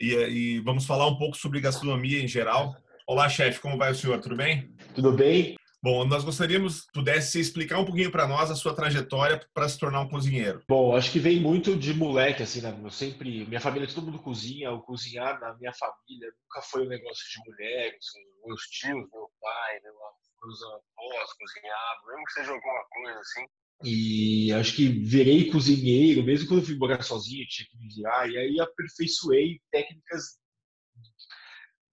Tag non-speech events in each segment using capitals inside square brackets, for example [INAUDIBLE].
e, e, vamos falar um pouco sobre gastronomia em geral. Olá, chefe, como vai o senhor? Tudo bem? Tudo bem. Bom, nós gostaríamos que pudesse explicar um pouquinho para nós a sua trajetória para se tornar um cozinheiro. Bom, acho que vem muito de moleque, assim, né? Eu sempre, minha família, todo mundo cozinha, o cozinhar na minha família nunca foi um negócio de mulher, assim, meus tios, meu pai, meus avós cozinhavam, mesmo que seja alguma coisa assim. E acho que virei cozinheiro, mesmo quando eu fui morar sozinho, tinha que me virar, e aí aperfeiçoei técnicas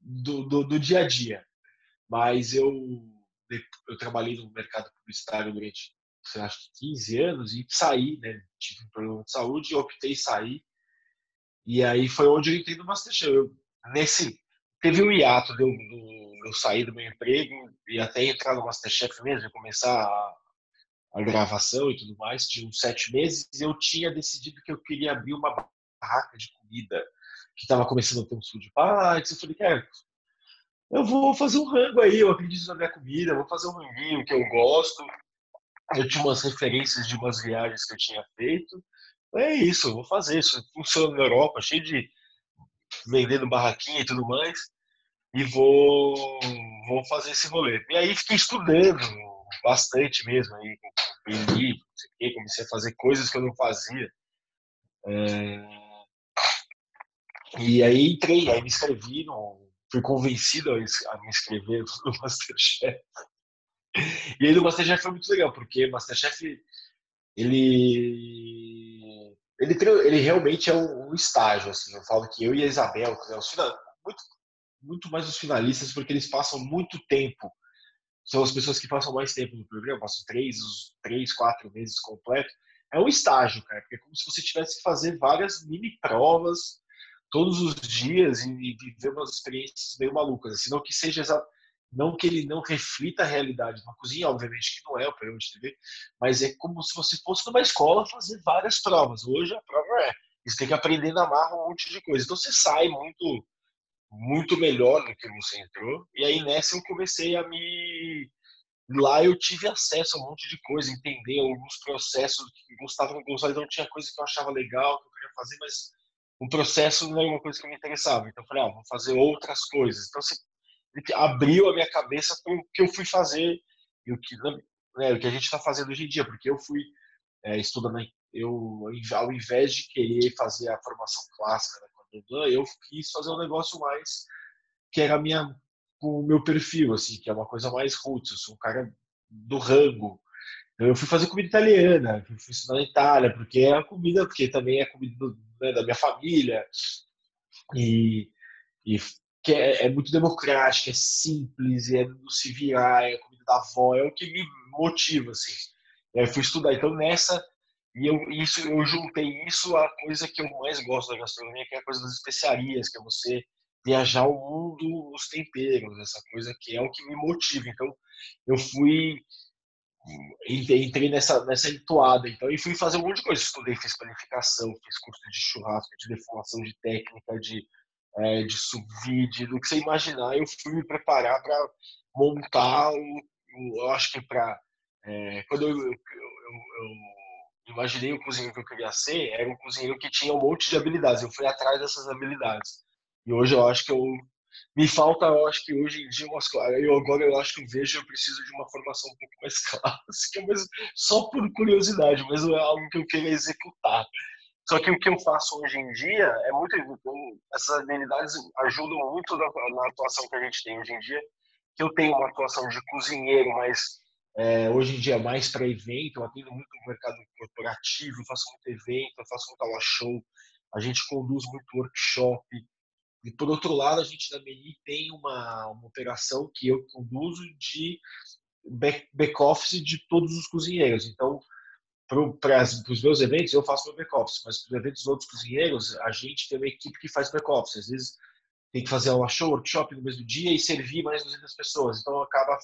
do, do, do dia a dia. Mas eu, eu trabalhei no mercado publicitário durante, sei, acho que 15 anos e saí, né? Tive um problema de saúde optei sair. E aí foi onde eu entrei no Masterchef. Eu, nesse, teve um hiato de eu, de eu sair do meu emprego e até entrar no Masterchef mesmo, começar a a gravação e tudo mais, de uns sete meses, eu tinha decidido que eu queria abrir uma barraca de comida que estava começando a ter um sul de paz. Eu falei, cara, eu vou fazer um rango aí, eu acredito na minha comida, vou fazer um ranguinho que eu gosto. Eu tinha umas referências de umas viagens que eu tinha feito. É isso, eu vou fazer isso. Funciona na Europa, cheio de vendendo barraquinha e tudo mais. E vou, vou fazer esse rolê. E aí fiquei estudando bastante mesmo, aí, comecei a fazer coisas que eu não fazia. É... E aí entrei, aí me inscrevi, no... fui convencido a me inscrever [LAUGHS] no Masterchef. E aí no Masterchef foi muito legal, porque Masterchef, ele, ele, ele realmente é um, estágio, assim, eu falo que eu e a Isabel, final, muito, muito mais os finalistas, porque eles passam muito tempo são as pessoas que passam mais tempo no programa, passam três, três, quatro meses completo. É um estágio, cara, porque é como se você tivesse que fazer várias mini provas todos os dias e, viver umas experiências meio malucas, assim, não que seja não que ele não reflita a realidade de uma cozinha, obviamente que não é o programa de TV, mas é como se você fosse numa escola fazer várias provas. Hoje a prova é, você tem que aprender na marra um monte de coisa. Então você sai muito muito melhor do que você entrou. E aí nessa eu comecei a me. Lá eu tive acesso a um monte de coisa, entender alguns processos que gostava, não gostava, então tinha coisa que eu achava legal, que eu queria fazer, mas o processo não era uma coisa que me interessava. Então eu falei, ah, vou fazer outras coisas. Então você abriu a minha cabeça para o que eu fui fazer e o que, né, o que a gente está fazendo hoje em dia, porque eu fui é, estudando, eu, ao invés de querer fazer a formação clássica da eu quis fazer um negócio mais que era minha o meu perfil, assim, que é uma coisa mais roots. Eu sou um cara do rango. Eu fui fazer comida italiana, fui estudar na Itália, porque é a comida, porque também é comida do, né, da minha família. E, e que é, é, muito democrática, é simples, é do se virar, é a comida da avó, é o que me motiva, assim. Eu fui estudar. Então, nessa, e eu, isso, eu juntei isso à coisa que eu mais gosto da gastronomia, que é a coisa das especiarias, que é você viajar o mundo os temperos, essa coisa que é o que me motiva. Então, eu fui entrei nessa nessa entoada, então e fui fazer um monte de coisa, estudei, fiz planificação, fiz curso de churrasco, de defumação de técnica, de é, de subvide, do que você imaginar, eu fui me preparar para montar o, eu acho que para é, quando eu, eu, eu, eu imaginei o cozinheiro que eu queria ser, era um cozinheiro que tinha um monte de habilidades. Eu fui atrás dessas habilidades. E hoje eu acho que eu me falta, eu acho que hoje em dia eu agora eu acho que eu vejo eu preciso de uma formação um pouco mais [LAUGHS] clássica, mas só por curiosidade, mas não é algo que eu queira executar. Só que o que eu faço hoje em dia é muito essas habilidades ajudam muito na, na atuação que a gente tem hoje em dia. Que eu tenho uma atuação de cozinheiro, mas é, hoje em dia, mais para evento, eu atendo muito o mercado corporativo, faço muito evento, faço muito aula show, a gente conduz muito workshop. E, por outro lado, a gente da Meni tem uma, uma operação que eu conduzo de back-office de todos os cozinheiros. Então, para os meus eventos, eu faço meu back-office, mas para os eventos dos outros cozinheiros, a gente tem uma equipe que faz back-office. Às vezes tem que fazer uma show, workshop no mesmo dia e servir mais 200 pessoas. Então, acaba,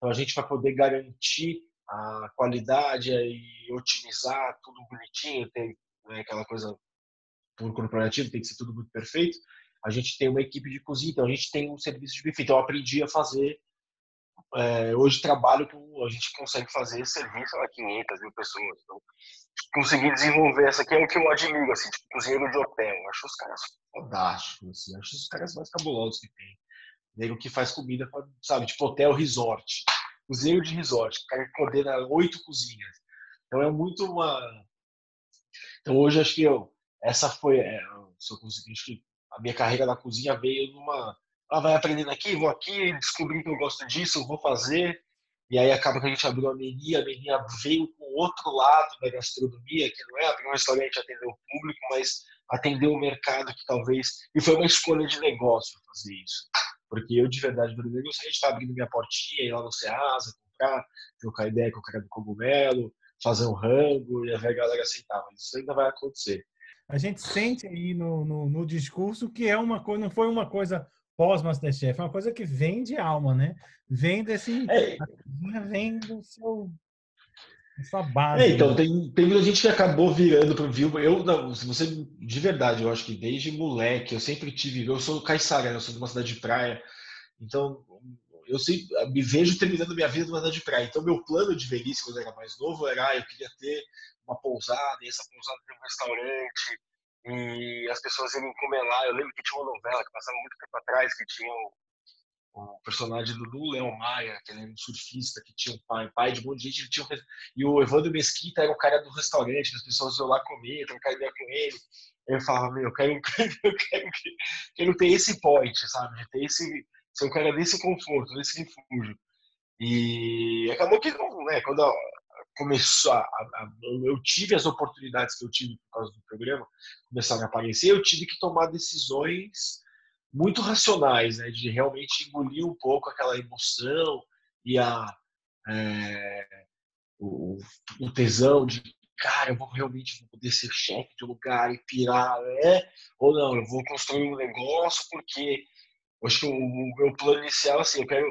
então a gente vai poder garantir a qualidade e otimizar tudo bonitinho, tem né, aquela coisa por corporativo, tem que ser tudo muito perfeito. A gente tem uma equipe de cozinha, então a gente tem um serviço de buffet. Então, eu aprendi a fazer é, hoje trabalho com, a gente consegue fazer serviço a 500 mil pessoas. Então, desenvolver essa aqui é o que eu admiro, assim, tipo, cozinheiro de hotel. Eu acho os caras fantásticos, assim, acho os caras mais cabulosos que tem. Nego que faz comida, sabe, tipo hotel resort. Cozinheiro de resort, o coordena oito cozinhas. Então é muito uma. Então hoje acho que eu, essa foi, é, se eu conseguir, acho que a minha carreira na cozinha veio numa ela vai aprendendo aqui, vou aqui, descobri que eu gosto disso, vou fazer. E aí acaba que a gente abriu a Menia, a Menia veio com outro lado da gastronomia, que não é abrir um restaurante atender o público, mas atender o mercado que talvez... E foi uma escolha de negócio fazer isso. Porque eu, de verdade, verdadeiro, gostaria de estar abrindo minha portinha, ir lá no Ceasa, comprar, trocar ideia com o cara do cogumelo, fazer um rango e a galera aceitar. Mas isso ainda vai acontecer. A gente sente aí no, no, no discurso que é uma coisa, não foi uma coisa pós-Masterchef, é uma coisa que vem de alma, né? Vem desse. É. Vem do seu. Sua base. É, então, né? tem, tem muita gente que acabou virando para viu. Eu, não, se você, de verdade, eu acho que desde moleque, eu sempre tive. Eu sou caiçara, né? eu sou de uma cidade de praia. Então, eu sempre, me vejo terminando minha vida numa cidade de praia. Então, meu plano de velhice, quando eu era mais novo, era ah, eu queria ter uma pousada, e essa pousada ter um restaurante, e as pessoas iam comer lá. Eu lembro que tinha uma novela que passava muito tempo atrás, que tinha o, o personagem do Leão Maia, que ele era um surfista, que tinha um pai, pai de um monte de gente. Tinha um, e o Evandro Mesquita era o cara do restaurante, as pessoas iam lá comer, trocar ideia com ele. Eu falava, meu, eu quero, [LAUGHS] eu quero, eu quero ter esse point, sabe? Ter esse, ser um cara desse conforto, desse refúgio. E acabou que, né, quando começou a, a, eu tive as oportunidades que eu tive por causa do programa começaram a aparecer eu tive que tomar decisões muito racionais né de realmente engolir um pouco aquela emoção e a é, o, o, tesão de cara eu vou realmente poder ser chefe de lugar e pirar né ou não eu vou construir um negócio porque acho que o, o meu plano inicial assim eu quero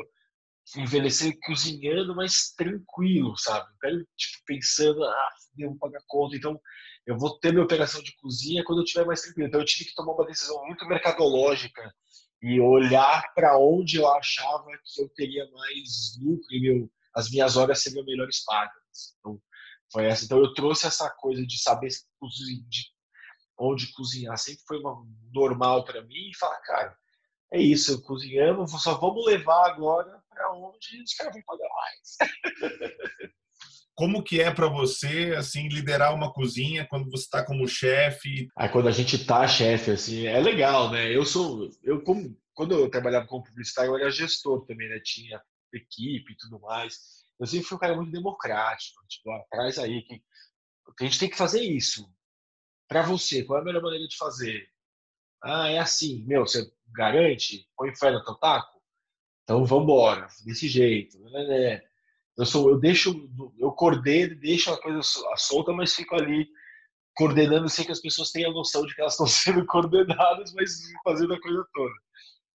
envelhecer cozinhando, mas tranquilo, sabe? Eu quero, tipo, pensando, ah, devo pagar conta, então eu vou ter minha operação de cozinha quando eu estiver mais tranquilo. Então eu tive que tomar uma decisão muito mercadológica e olhar para onde eu achava que eu teria mais lucro e meu, as minhas horas seriam melhores pagas. Então, foi essa. Então eu trouxe essa coisa de saber de onde cozinhar sempre foi uma normal para mim e falar, cara, é isso, cozinhamos, só vamos levar agora para onde os caras vão pagar mais. [LAUGHS] Como que é para você assim liderar uma cozinha quando você está como chefe? Aí quando a gente está chefe assim, é legal, né? Eu sou eu como quando eu trabalhava como publicitário, eu era gestor também, né? Tinha equipe e tudo mais. Eu sempre fui um cara muito democrático, tipo, atrás aí que a gente tem que fazer isso. Para você, qual é a melhor maneira de fazer? Ah, é assim, meu, você garante? Põe fé no teu taco? Então vamos embora, desse jeito. Né, né? Eu, sou, eu deixo, eu coordeno, deixo a coisa solta, mas fico ali coordenando sem que as pessoas tenham noção de que elas [LAUGHS] estão sendo coordenadas, mas fazendo a coisa toda.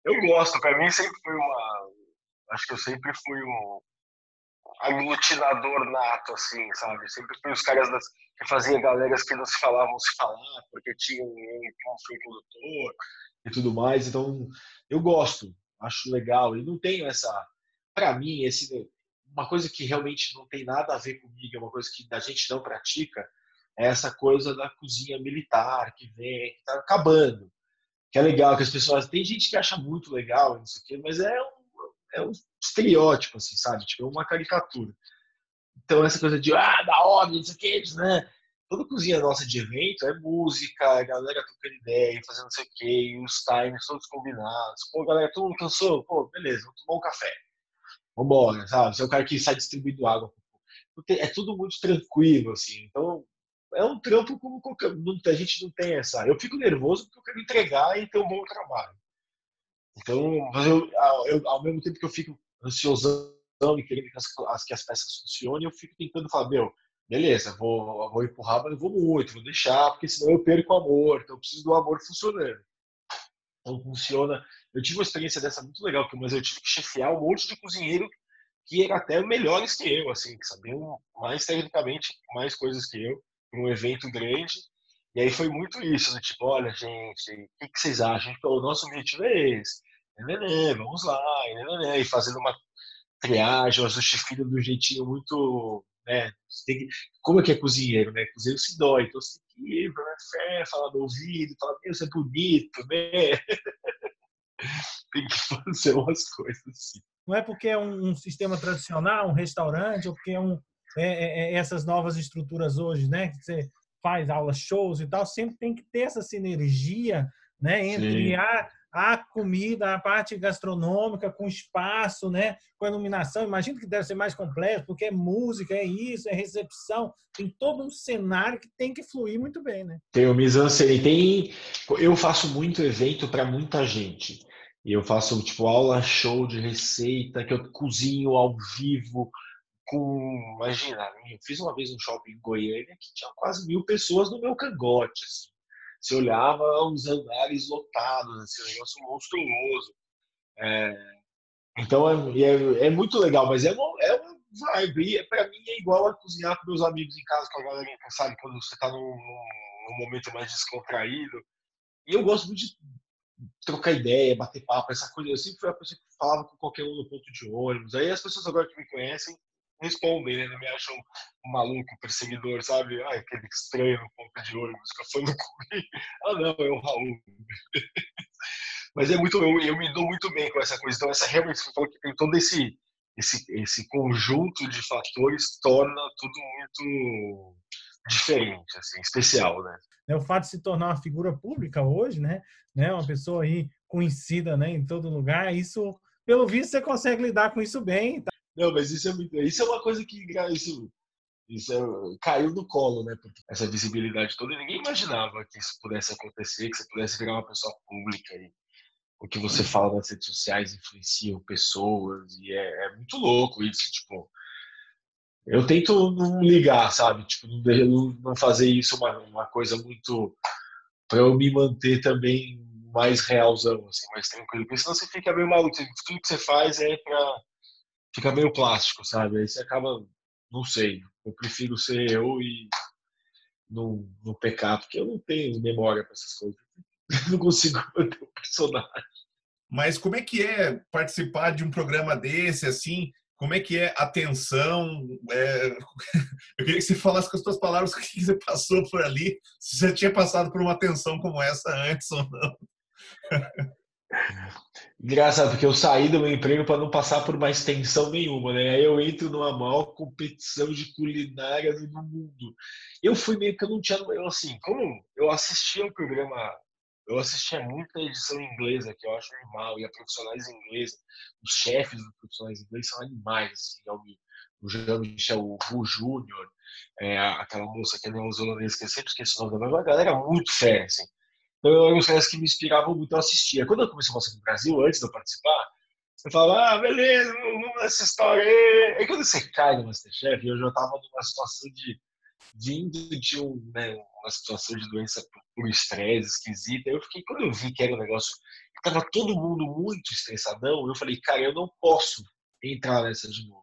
Eu gosto, para mim sempre foi uma. Acho que eu sempre fui um aglutinador nato, assim, sabe? Sempre fui os caras das, que fazia galeras que não se falavam se falar, porque tinham um, um fio condutor e tudo mais. Então, eu gosto, acho legal. E não tenho essa. Para mim, esse, uma coisa que realmente não tem nada a ver comigo, é uma coisa que a gente não pratica, é essa coisa da cozinha militar que vem, que está acabando. Que é legal, que as pessoas. Tem gente que acha muito legal, não sei o quê, mas é um, é um estereótipo, assim, sabe? Tipo, é uma caricatura. Então, essa coisa de, ah, da hora, não sei o né? toda cozinha nossa de evento é música, a galera trocando ideia, fazendo não sei o quê, os times todos combinados. Pô, galera, todo mundo cansou? Pô, beleza, vamos tomar um café. Vambora, sabe? Você é o cara que sai distribuindo água. É tudo muito tranquilo, assim. Então, é um trampo como qualquer. A gente não tem essa. Eu fico nervoso porque eu quero entregar e ter um bom trabalho. Então, eu, eu, ao mesmo tempo que eu fico ansiosão e querendo que as, que as peças funcionem, eu fico tentando falar, meu, beleza, vou, vou empurrar, mas não vou muito, vou deixar, porque senão eu perco o amor, então eu preciso do amor funcionando. Então funciona. Eu tive uma experiência dessa muito legal, mas eu tive que chefiar um monte de cozinheiro que eram até melhores que eu, assim, que sabiam mais tecnicamente mais coisas que eu, um evento grande. E aí foi muito isso, né? tipo, olha, gente, o que, que vocês acham? O nosso objetivo é esse. Nenê, vamos lá, nenê, e fazendo uma triagem, uma justifica do jeitinho muito. Né? Que, como é que é cozinheiro, né? Cozinheiro se dói, então você tem que ir pra fé, falar no ouvido, falar, meu, você é bonito, né? [LAUGHS] tem que fazer umas coisas assim. Não é porque é um, um sistema tradicional, um restaurante, ou porque é um, é, é, é, essas novas estruturas hoje, né? Que você faz aulas, shows e tal, sempre tem que ter essa sinergia, né? Entre a, a comida, a parte gastronômica, com espaço, né? Com a iluminação. Imagino que deve ser mais complexo, porque é música, é isso, é recepção. Tem todo um cenário que tem que fluir muito bem, né? Tem o mise-en-scène. Tem... Eu faço muito evento para muita gente. E eu faço, tipo, aula show de receita, que eu cozinho ao vivo, com, imagina, eu fiz uma vez um shopping em Goiânia que tinha quase mil pessoas no meu cangote, assim. Você olhava os andares lotados, assim, um negócio monstruoso. É, então é, é, é, muito legal, mas é uma, é uma vibe. E para mim é igual a cozinhar com meus amigos em casa, com a galera, sabe? Quando você está num, num, momento mais descontraído. E eu gosto muito de trocar ideia, bater papo, essa coisa. Eu sempre fui a pessoa que falava com qualquer um no ponto de ônibus. Aí as pessoas agora que me conhecem respondem, né? Não me acham um maluco, perseguidor, sabe? Ai, aquele estranho no ponto de ônibus que eu falando comigo. [LAUGHS] Ah, não, é o Raul. [LAUGHS] Mas é muito, eu, eu, me dou muito bem com essa coisa. Então, essa realmente, falou que tem todo esse, esse, esse conjunto de fatores torna tudo muito diferente, assim, especial, né? É o fato de se tornar uma figura pública hoje, né? né? Uma pessoa aí conhecida, né? Em todo lugar, isso, pelo visto, você consegue lidar com isso bem. Tá? Não, mas isso é muito, isso é uma coisa que isso, isso é, caiu no colo, né? Porque essa visibilidade toda, ninguém imaginava que isso pudesse acontecer, que você pudesse virar uma pessoa pública e o que você fala nas redes sociais influenciam pessoas e é, é muito louco isso, tipo eu tento não ligar, sabe? Tipo, não, não fazer isso uma, uma coisa muito para eu me manter também mais realzão, assim, mais tranquilo. Porque senão você fica meio maluco. Tudo que você faz é para ficar meio plástico, sabe? Aí você acaba, não sei. Eu prefiro ser eu e não, pecar, porque eu não tenho memória para essas coisas. [LAUGHS] não consigo manter o personagem. Mas como é que é participar de um programa desse, assim? Como é que é a tensão? É... [LAUGHS] Eu queria que você falasse com as suas palavras o que você passou por ali, se você tinha passado por uma tensão como essa antes ou não. [LAUGHS] Engraçado, porque eu saí do meu emprego para não passar por mais tensão nenhuma, né? Aí eu entro numa maior competição de culinária do mundo. Eu fui meio que eu não tinha, eu assim, como eu assistia o programa eu assistia muita edição inglesa, que eu acho animal, e a profissionais ingleses, os chefes dos profissionais ingleses são animais, assim, é o, Jean-Michel Júnior, é, aquela moça que é neozelandesa, que eu sempre esqueço o nome dela, uma galera muito séria, assim. Então, eram os caras que me inspiravam muito, eu assistia. Quando eu comecei a mostrar no Brasil, antes de eu participar, eu falava, ah, beleza, vamos nessa história aí. Aí quando você cai no Masterchef, eu já estava numa situação de vindo de um, né, uma situação de doença por estresse esquisita. Eu fiquei, quando eu vi que era um negócio, estava todo mundo muito estressadão, eu falei, cara, eu não posso entrar nessa de novo.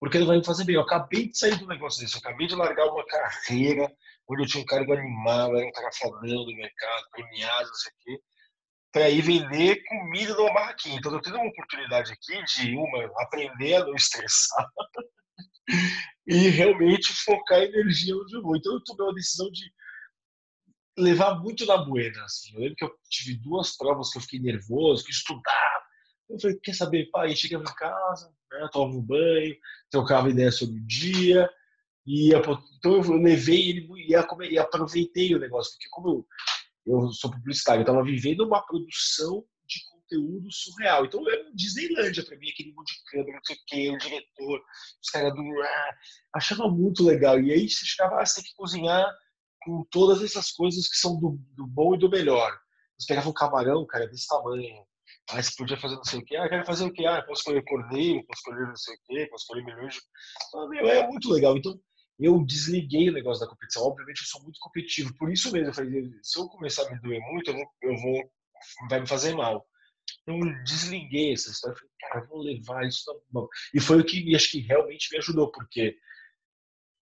Porque não vai me fazer bem. Eu acabei de sair do negócio desse, eu acabei de largar uma carreira onde eu tinha um cargo animal, era um cara fodão do mercado, premiado, não sei o quê, para ir vender comida numa barraquinha. Então eu tenho uma oportunidade aqui de, uma, aprender a não estressar [LAUGHS] e realmente focar energia onde eu vou. Então eu tomei uma decisão de levar muito na buena. Assim. Eu lembro que eu tive duas provas que eu fiquei nervoso, que estudar. Eu falei, quer saber, pai, chegava em casa, né, tomava um banho, trocava ideia sobre o dia. E então eu levei ele e, aproveitei o negócio, porque como eu, eu sou publicitário, eu estava vivendo uma produção conteúdo surreal. Então era um Disneylândia para mim, aquele monte de câmera, não sei o quê, o diretor, os caras do. Ah, achava muito legal. E aí você chegava, ah, você tem que cozinhar com todas essas coisas que são do, do bom e do melhor. Você pegava um camarão, cara, desse tamanho. Ah, você podia fazer não sei o quê. Ah, quero fazer o quê? Ah, posso escolher cordeiro, posso escolher não sei o quê, posso escolher de... Então, meu, é muito legal. Então, eu desliguei o negócio da competição. Obviamente, eu sou muito competitivo. Por isso mesmo, eu falei, se eu começar a me doer muito, eu eu vou vai me fazer mal. Eu desliguei essa história. Falei, cara, vou levar isso na mão. E foi o que acho que realmente me ajudou, porque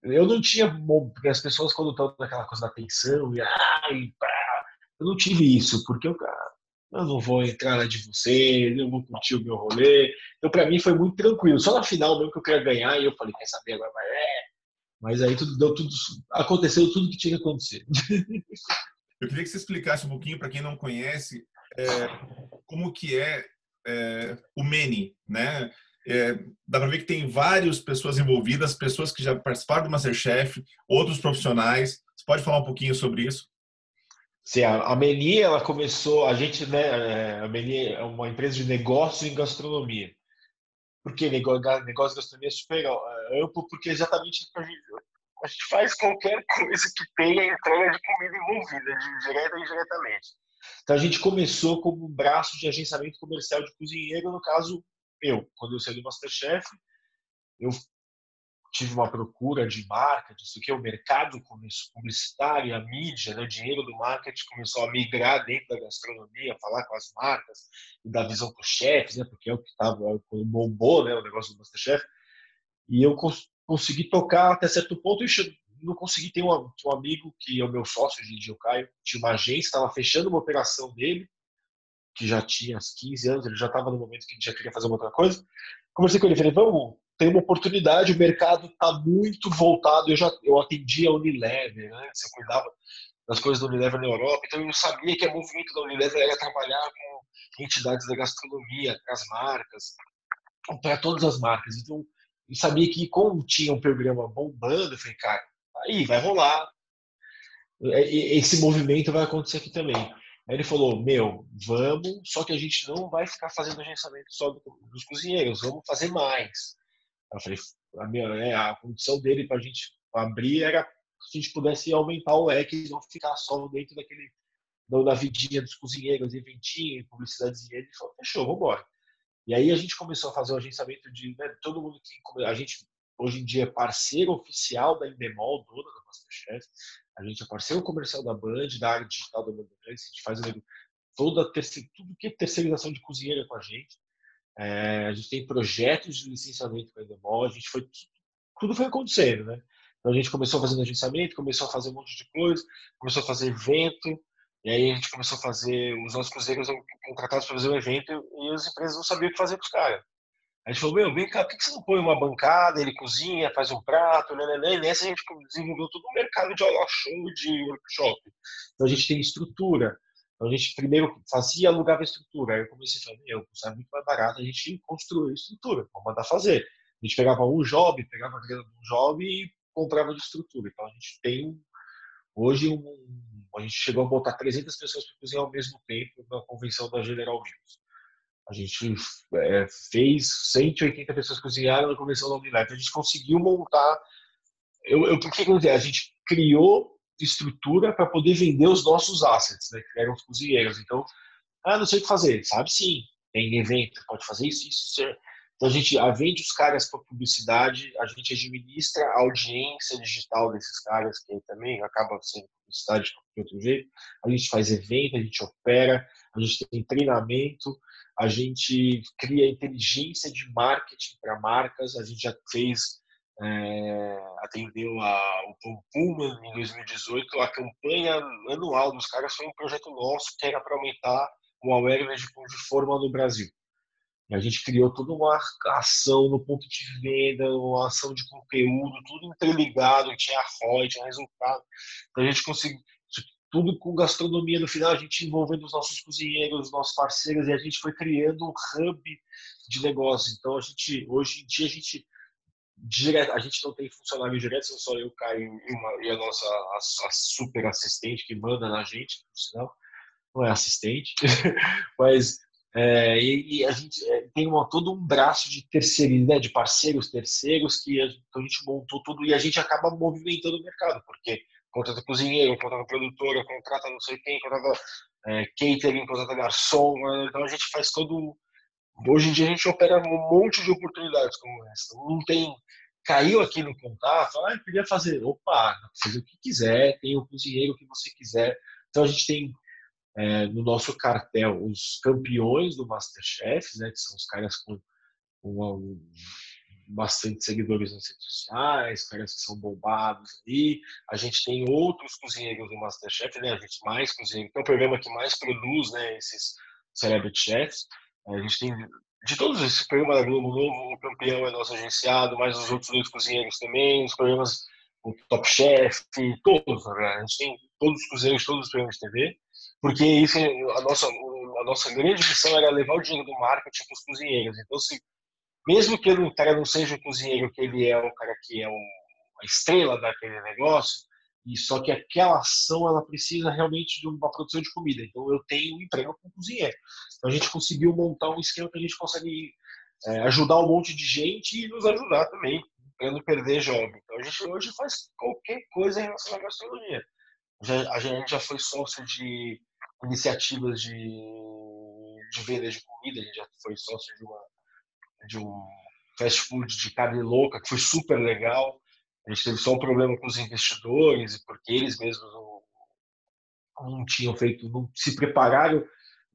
eu não tinha. Porque as pessoas, quando estão naquela coisa da tensão, e ai, pá, eu não tive isso, porque eu, cara, eu não vou entrar na de você, eu vou curtir o meu rolê. Então, para mim, foi muito tranquilo. Só na final mesmo que eu queria ganhar, e eu falei, quer saber, agora vai, é. Mas aí tudo deu tudo, aconteceu tudo que tinha que acontecer. Eu queria que você explicasse um pouquinho para quem não conhece é, como que é, é o Mene, né? É, dá para ver que tem várias pessoas envolvidas, pessoas que já participaram do MasterChef, outros profissionais. Você pode falar um pouquinho sobre isso? Sim, a Meni, ela começou, a gente, né, é, a Meni é uma empresa de negócios em gastronomia. Por que negócio, negócio de gastronomia é super é, amplo? Porque exatamente a gente, a gente faz qualquer coisa que tenha entrega de comida envolvida, direta e indiretamente. Então a gente começou como um braço de agenciamento comercial de cozinheiro, no caso eu, quando eu saí do Masterchef, eu tive uma procura de marca, disso que o mercado publicitário, a mídia, né, o dinheiro do marketing começou a migrar dentro da gastronomia, falar com as marcas e dar visão para os chefes, né, porque é o que estava bombou, né, o negócio do Masterchef. E eu cons consegui tocar até certo ponto e não consegui ter um, um, amigo que é o meu sócio de o Caio, tinha uma agência, estava fechando uma operação dele, que já tinha 15 anos, ele já estava no momento que já queria fazer outra coisa. Conversei com ele, falei, vamos, tem uma oportunidade, o mercado está muito voltado, eu já eu atendia a Unilever, né? Você cuidava das coisas da Unilever na Europa, então eu sabia que o movimento da Unilever era trabalhar com entidades da gastronomia, as marcas, para todas as marcas. Então, eu sabia que como tinha um programa bombando, eu falei, cara, aí vai rolar. Esse movimento vai acontecer aqui também. Aí ele falou: Meu, vamos, só que a gente não vai ficar fazendo agenciamento só dos cozinheiros, vamos fazer mais. Eu falei: A, minha, né, a condição dele para a gente abrir era se a gente pudesse aumentar o leque e não ficar só dentro daquele da vidinha dos cozinheiros, eventinho, publicidadezinha. Ele falou: Fechou, vamos embora. E aí a gente começou a fazer o agenciamento de né, todo mundo que a gente hoje em dia é parceiro oficial da Endemol, dona da Masterchef. A gente é parceiro comercial da Band, da área digital da Band. A gente faz toda terceira, tudo que é terceirização de cozinheira com a gente. É, a gente tem projetos de licenciamento com a Endemol. A gente foi tudo foi acontecendo, né? Então a gente começou fazendo agenciamento, começou a fazer um monte de coisa, começou a fazer evento, e aí a gente começou a fazer, os nossos cozinheiros contratados para fazer o evento e as empresas não sabiam o que fazer com os caras. A gente falou, meu, vem cá, por que você não põe uma bancada, ele cozinha, faz um prato, né, né, né? E nessa a gente desenvolveu todo um mercado de aula show, de workshop. Então a gente tem estrutura. Então a gente primeiro fazia, alugava estrutura. Aí eu comecei a falar, meu, é muito mais barato a gente construir estrutura, vamos mandar fazer. A gente pegava um job, pegava a grana de um job e comprava de estrutura. Então a gente tem hoje um, a gente chegou a botar 300 pessoas para cozinhar ao mesmo tempo na convenção da General Mills. A gente é, fez 180 pessoas cozinharam na convenção da Unilever. A gente conseguiu montar. Eu, eu, o que A gente criou estrutura para poder vender os nossos assets, né, que eram os cozinheiros. Então, ah, não sei o que fazer. Sabe sim, tem evento, pode fazer isso, isso, isso. Então a gente vende os caras para publicidade, a gente administra a audiência digital desses caras, que também acaba sendo publicidade de outro jeito. A gente faz evento, a gente opera, a gente tem treinamento, a gente cria inteligência de marketing para marcas, a gente já fez, é, atendeu a, o Tom Pullman em 2018, a campanha anual dos caras foi um projeto nosso que era para aumentar o awareness de forma no Brasil. A gente criou toda uma ação no ponto de venda, uma ação de conteúdo, tudo interligado, tinha ROI, tinha resultado. Então a gente conseguiu tudo com gastronomia no final, a gente envolvendo os nossos cozinheiros, os nossos parceiros, e a gente foi criando um hub de negócio. Então, a gente, hoje em dia, a gente direto, a gente não tem funcionário direto, são só eu, Caio e, a nossa a, a, super assistente que manda na gente, por sinal, não é assistente, [LAUGHS] mas é, e, e, a gente é, tem uma, todo um braço de terceiros, né, de parceiros terceiros que a, então a gente montou tudo e a gente acaba movimentando o mercado, porque contrata cozinheiro, contrata produtora, contrata não sei quem, contrata é, catering, contrata garçom. Né? Então a gente faz todo. Hoje em dia a gente opera um monte de oportunidades como essa. Não tem caiu aqui no contato, ah, queria fazer, opa, fazer o que quiser, tem o cozinheiro que você quiser. Então a gente tem é, no nosso cartel os campeões do Masterchef, né, que são os caras com, com bastante seguidores nas redes sociais, caras que são bombados ali. A gente tem outros cozinheiros do Masterchef, né? A gente mais cozinheiros, que é o programa que mais produz, né? Esses celebrity chefs. A gente tem de todos esses programas da Globo Novo, o campeão é nosso agenciado, mais os outros dois cozinheiros também, os programas o Top Chef, todos, né? A gente tem todos os cozinheiros, todos os programas de TV, porque isso é a nossa a nossa grande missão era levar o dinheiro do marketing para os cozinheiros. Então, se mesmo que cara não seja o cozinheiro que ele é, o cara que é um, a estrela daquele negócio, e só que aquela ação ela precisa realmente de uma produção de comida. Então eu tenho um emprego com cozinheiro. Então a gente conseguiu montar um esquema que a gente consegue é, ajudar um monte de gente e nos ajudar também, para não perder jovem. Então a gente hoje faz qualquer coisa em relação à gastronomia. Já, a gente já foi sócio de iniciativas de, de venda de comida, a gente já foi sócio de uma de um fast food de carne louca, que foi super legal. A gente teve só um problema com os investidores, porque eles mesmos não, não tinham feito, não se prepararam,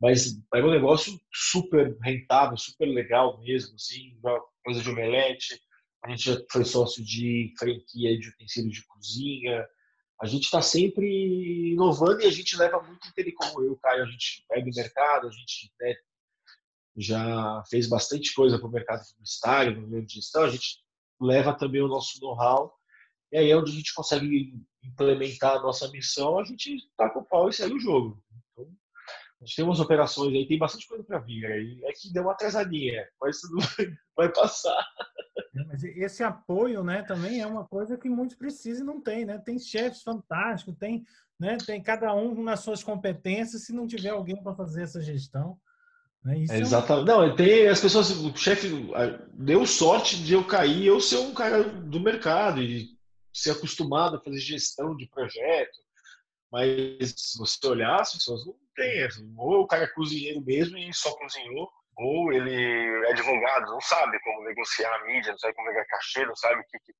mas era um negócio super rentável, super legal mesmo, assim, uma coisa de omelete. A gente já foi sócio de franquia de utensílios de cozinha. A gente está sempre inovando e a gente leva muito interesse, como eu, Caio, a gente pega o mercado, a gente né, já fez bastante coisa para o mercado publicitário, no meio de gestão, a gente leva também o nosso know-how, e aí é onde a gente consegue implementar a nonossa missão, a gente com o pau e segue o jogo. Então, a gente tem umas operações aí, tem bastante coisa para vir aí. É que deu uma atrasadinha, mas tudo [LAUGHS] vai passar. É, mas esse apoio, né, também é uma coisa que muitos precisam e não tem, né? Tem chefes fantásticos, tem, né, tem cada um nas suas competências, se não tiver alguém para fazer essa gestão, né? É Exatamente. Não, tem as pessoas, o chefe deu sorte de eu cair, eu ser um cara do mercado e ser acostumado a fazer gestão de projeto. Mas se você olhar, as pessoas não têm. Ou o cara é cozinheiro mesmo e só cozinhou, ou ele é advogado, não sabe como negociar a mídia, não sabe como pegar cachê, não sabe que, que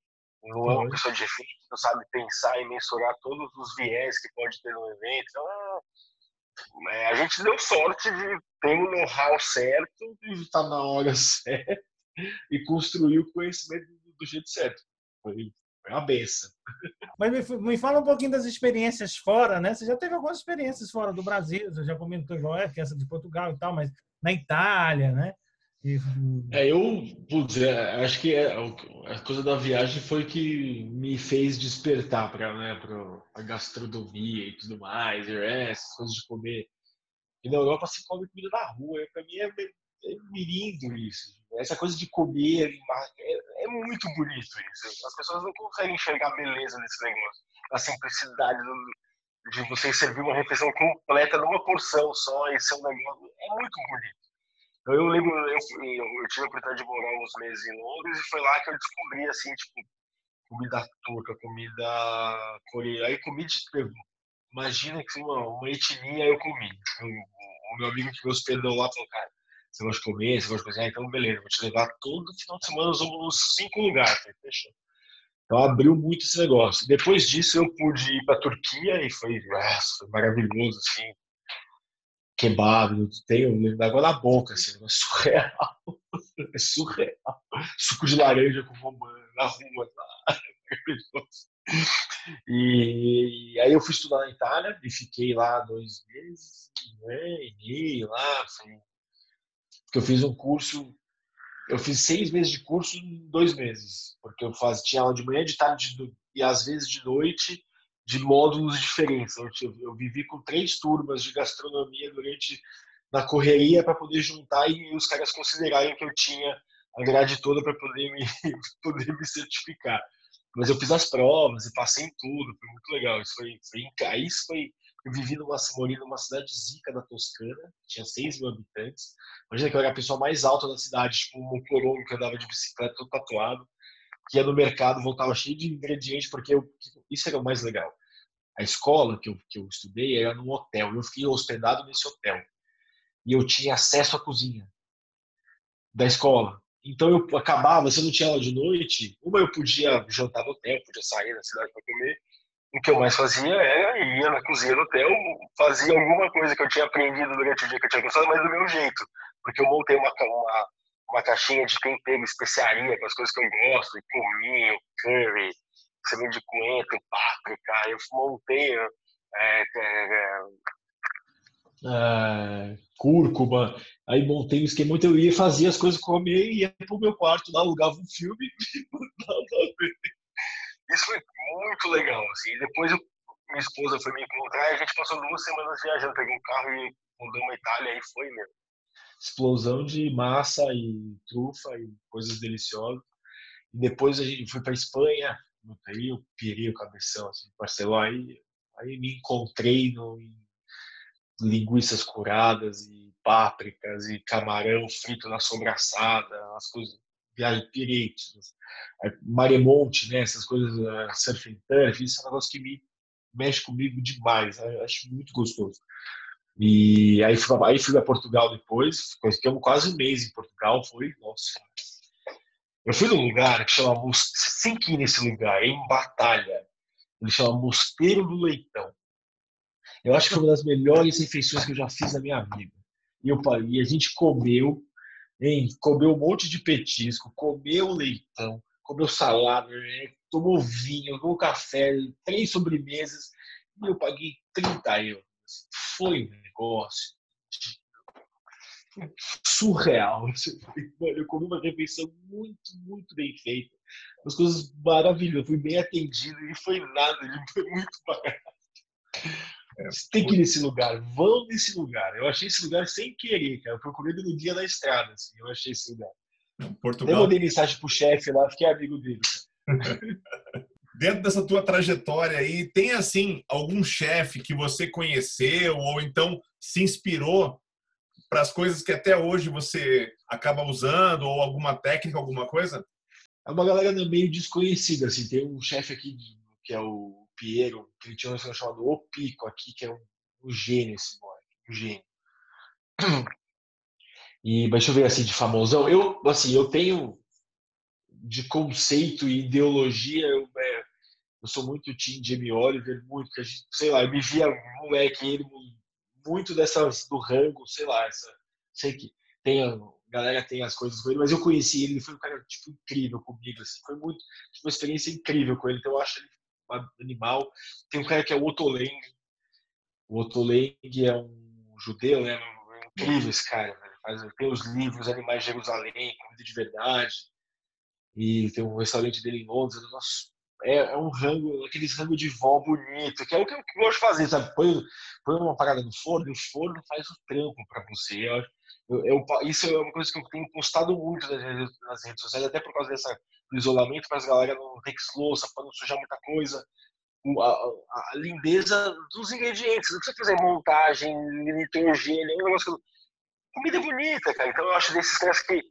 não é uma pessoa de efeito, não sabe pensar e mensurar todos os viés que pode ter no evento. Então, é, a gente deu sorte de ter o know-how certo, estar na hora [LAUGHS] certa e construir o conhecimento do jeito certo. Foi, foi uma benção. Mas me, me, fala um pouquinho das experiências fora, né? Você já teve algumas experiências fora do Brasil, você já comentou igual é, que essa de Portugal e tal, mas na Itália, né? E... É, eu putz, é, acho que é, a coisa da viagem foi que me fez despertar para né, a gastronomia e tudo mais, essas coisas de comer. E na Europa se come comida na rua, para mim é, é lindo isso. Essa coisa de comer é, é, muito bonito isso. As pessoas não conseguem enxergar beleza nesse negócio, a simplicidade do, de você servir uma refeição completa numa porção só e ser um negócio. É muito bonito. Então, eu lembro, eu, eu, tive a oportunidade de morar uns meses em Londres e foi lá que eu descobri, assim, tipo, comida turca, comida coreana. Aí comi de Imagina que uma, uma etnia eu comi. Eu, o meu amigo que me hospedou lá falou, cara, você gosta de comer, você gosta de cozinhar, então beleza, vou te levar todo final de semana, nós vamos nos cinco lugares. Fechou. Então abriu muito esse negócio. Depois disso eu pude ir para a Turquia e foi, nossa, foi maravilhoso, assim, kebab, tenho água na boca, assim, é surreal. [LAUGHS] É surreal. Suco de laranja com romã na rua. [LAUGHS] Tá? E, e, aí eu fui estudar na Itália e fiquei lá dois meses, e lá, eu fiz um curso, eu fiz seis meses de curso em dois meses, porque eu faz, tinha aula de manhã, de tarde de, e às vezes de noite, de módulos diferentes. Eu, eu vivi com três turmas de gastronomia durante na correria para poder juntar e os caras considerarem que eu tinha a grade toda para poder me [LAUGHS] poder me certificar. Mas eu fiz as provas e passei em tudo, foi muito legal. Isso foi, foi aí isso foi eu vivi numa, morei numa cidade zica da Toscana, tinha 6 mil habitantes. Imagina que eu era a pessoa mais alta da cidade, tipo um corongo que andava de bicicleta todo tatuado, que ia no mercado, voltava cheio de ingredientes, porque eu, isso era o mais legal a escola que eu, que eu estudei era num hotel. Eu fiquei hospedado nesse hotel. E eu tinha acesso à cozinha da escola. Então eu acabava, se eu não tinha aula de noite, uma eu podia jantar no hotel, podia sair na cidade para comer. O que eu mais fazia era ir na cozinha do hotel, fazia alguma coisa que eu tinha aprendido durante o dia que eu tinha gostado, mas do meu jeito. Porque eu montei uma, uma, uma caixinha de tempero, especiaria, com as coisas que eu gosto, cominho, curry, semente de coentro, páprica. Eu montei é, é, é, cúrcuma. Aí montei um esquema, então eu ia fazer as coisas comer, ia pro meu quarto lá, alugava um filme [LAUGHS] Isso foi muito legal, assim. Depois eu, minha esposa foi me encontrar e a gente passou duas semanas viajando, peguei um carro e mudamos a Itália, aí foi mesmo. Explosão de massa e trufa e coisas deliciosas. E depois a gente foi para Espanha, aí eu pirei o cabeção, assim, Barcelona, aí, aí me encontrei no, em linguiças curadas e pápricas e camarão frito na sobraçada, as coisas, viagem piretes, maremonte, né, essas coisas, surf and turf, isso é um negócio que me mexe comigo demais, eu acho muito gostoso. E aí fui, aí fui a Portugal depois, ficamos quase um mês em Portugal, foi, nossa. Eu fui num lugar que chama, sem que nesse lugar, é em Batalha, ele chama Mosteiro do Leitão. Eu acho que foi uma das melhores refeições que eu já fiz na minha vida. E, eu, e a gente comeu, hein, comeu um monte de petisco, comeu leitão, comeu salada, né, tomou vinho, tomou café, três sobremesas, e eu paguei 30 euros. Foi um negócio surreal. Eu comi uma refeição muito, muito bem feita. As coisas maravilhosas. Fui bem atendido e foi nada, foi muito barato. É, tem que ir nesse lugar, vão nesse lugar. Eu achei esse lugar sem querer, cara. Eu procurei no dia da estrada, assim. Eu achei esse lugar. Portugal. Eu mandei mensagem pro chefe lá, fiquei amigo dele. [LAUGHS] Dentro dessa tua trajetória aí, tem assim algum chefe que você conheceu ou então se inspirou para as coisas que até hoje você acaba usando ou alguma técnica, alguma coisa? É uma galera meio desconhecida, assim. Tem um chefe aqui que é o Piero, que ele tinha um restaurante chamado O Pico aqui, que é um, um gênio esse moleque, um gênio. [CLEARS THROAT] E, mas deixa eu ver assim, de famosão. Eu, assim, eu tenho de conceito e ideologia, eu, é, eu sou muito team Jamie Oliver, muito, a gente, sei lá, eu me via moleque, ele muito dessas do rango, sei lá, essa, sei que tem a galera tem as coisas com ele, mas eu conheci ele, ele foi um cara tipo incrível comigo, assim, foi muito, uma experiência incrível com ele, então eu acho ele animal. Tem um cara que é o Otoleng. O Otoleng é um judeu, né? É incrível esse cara. Né? Faz, tem os livros Animais de Jerusalém, Comida de Verdade. E tem um restaurante dele em Londres. Nossa, é, é, um rango, aqueles rango de vó bonito, que é o que eu, gosto de fazer, sabe? Põe, põe uma parada no forno e o forno faz o trampo para você. Eu, eu, isso é uma coisa que eu tenho postado muito nas, nas redes sociais, até por causa dessa, do isolamento, para as galera não ter que louça, para não sujar muita coisa. A, a, a, lindeza dos ingredientes. Não precisa fazer montagem, nitrogênio, é um negócio. Comida bonita, cara. Então eu acho desses caras que.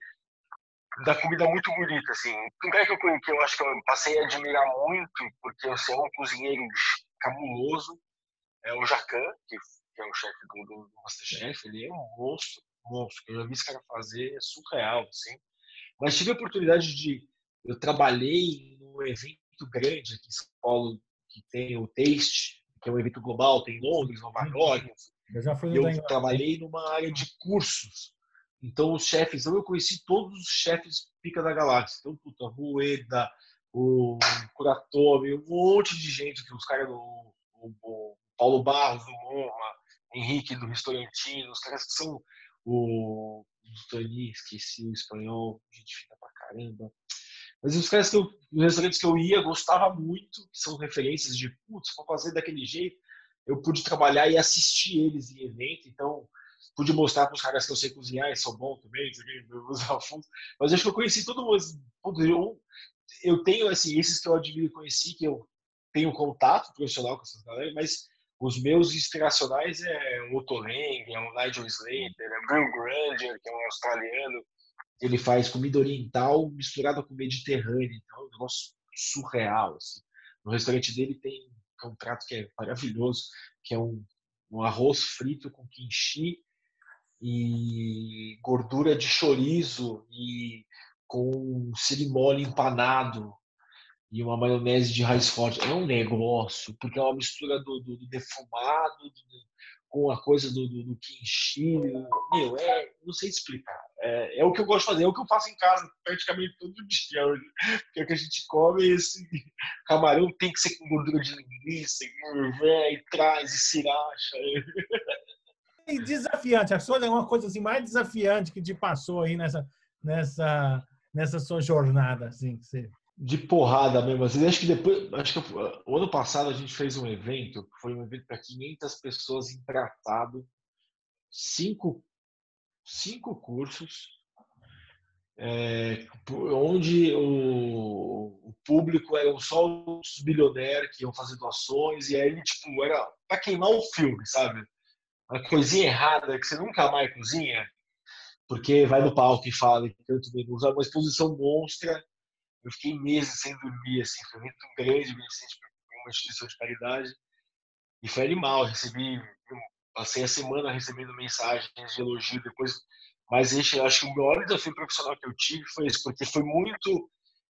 da comida muito bonita, assim. Um cara que eu, que eu acho que eu passei a admirar muito, porque eu sou um cozinheiro cabuloso, é o Jacan, que, que é o chefe do, do Masterchef. Ele é um monstro monstro. Eu já vi esse cara fazer, é surreal, assim. Mas tive a oportunidade de. Eu trabalhei num evento grande aqui em São Paulo, que tem o Taste, que é um evento global, tem Londres, Nova uhum. York. Eu já fui Eu trabalhei numa área de cursos. Então, os chefes, eu conheci todos os chefes pica da galáxia. Então, puta, Rueda, o Kuratomi, um monte de gente, os caras do o, o Paulo Barros do Roma, Henrique do Restaurantino, os caras que são o Tani, esqueci o espanhol, a gente fica pra caramba. Mas os caras que eu, restaurantes que eu ia, gostava muito, que são referências de, putz, vou fazer daquele jeito. Eu pude trabalhar e assistir eles em evento, então pude mostrar para os caras que eu sei cozinhar e sou bom também. [LAUGHS] Mas acho que eu conheci todo mundo. Eu, eu tenho, assim, esses que eu admiro e conheci, que eu tenho contato profissional com essas galera, mas os meus inspiracionais é o Otto é o Nigel Slater, é o Bill Granger, que é um australiano. Ele faz comida oriental misturada com mediterrâneo, então é um negócio surreal. Assim. No restaurante dele tem um prato que é maravilhoso, que é um, um arroz frito com kimchi e gordura de chorizo e com cerimônia empanado e uma maionese de raiz forte. É um negócio, porque é uma mistura do, do, do defumado do, com a coisa do, do, do kimchi. Meu, é, não sei explicar. É, é, o que eu gosto de fazer, é o que eu faço em casa praticamente todo dia. Porque é o que a gente come, esse camarão tem que ser com gordura de linguiça, e traz, e sriracha. E desafiante, a sua é uma coisa assim, mais desafiante que te passou aí nessa, nessa, nessa sua jornada, assim, que você de porrada mesmo. Assim, acho que depois, acho que o ano passado a gente fez um evento, foi um evento para 500 pessoas em tratado, cinco, cinco cursos, é, onde o, o, público eram só os bilionários que iam fazer doações, e aí, tipo, era para queimar o filme, sabe? Uma coisinha errada que você nunca mais cozinha, porque vai no palco e fala que tanto bem, usar uma exposição monstra eu fiquei meses sem dormir, assim, foi muito grande, beneficente para uma instituição de caridade. E foi animal, recebi, passei a semana recebendo mensagens de elogio depois. Mas esse, acho que o maior desafio profissional que eu tive foi isso, porque foi muito.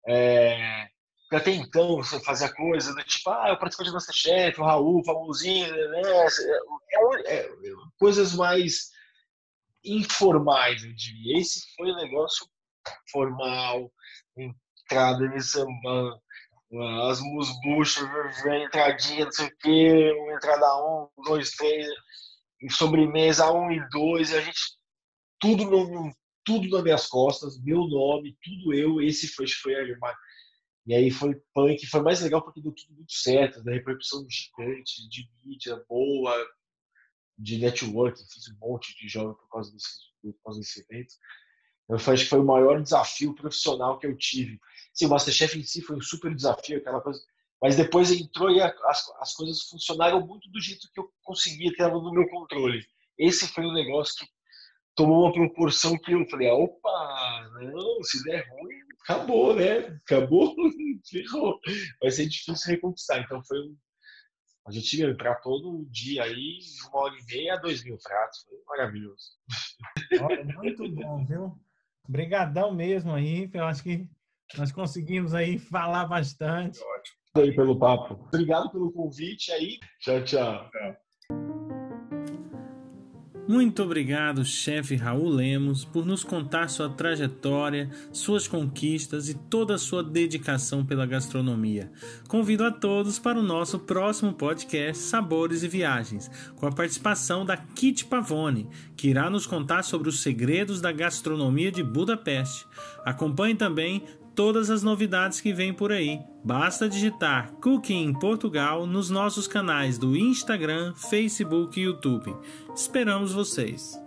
É, até então, você fazia coisa tipo, ah, eu participo de Masterchef, o Raul, famosinho, né? É, é, é, coisas mais informais, eu diria. Esse foi um negócio formal, entrada, eles sambando, as musbuchas, entradinha, não sei o quê, uma entrada um, dois, três, sobremesa um e dois, e a gente, tudo, no, tudo nas minhas costas, meu nome, tudo eu, esse foi, foi a e aí foi punk, foi mais legal porque deu tudo muito certo, da repercussão gigante, de mídia boa, de network, fiz um monte de jogos por causa desse, por causa desse evento. Eu acho que foi o maior desafio profissional que eu tive. Sim, o Masterchef em si foi um super desafio, aquela coisa. Mas depois entrou e as, as coisas funcionaram muito do jeito que eu conseguia, que estava no meu controle. Esse foi um negócio que tomou uma proporção que eu falei, opa, não, se der ruim, acabou, né? Acabou, [LAUGHS] ferrou. Vai ser difícil reconquistar. Então foi um. A gente ia para todo dia aí, uma hora e meia, dois mil pratos. Foi maravilhoso. Olha, muito bom, viu? Obrigadão mesmo aí. Eu acho que nós conseguimos aí falar bastante. Ótimo. Aí pelo papo. Obrigado pelo convite aí. Tchau, tchau. Muito obrigado, chefe Raul Lemos, por nos contar sua trajetória, suas conquistas e toda a sua dedicação pela gastronomia. Convido a todos para o nosso próximo podcast Sabores e Viagens, com a participação da Kit Pavone, que irá nos contar sobre os segredos da gastronomia de Budapeste. Acompanhe também todas as novidades que vêm por aí. Basta digitar Cooking Portugal nos nossos canais do Instagram, Facebook e YouTube. Esperamos vocês!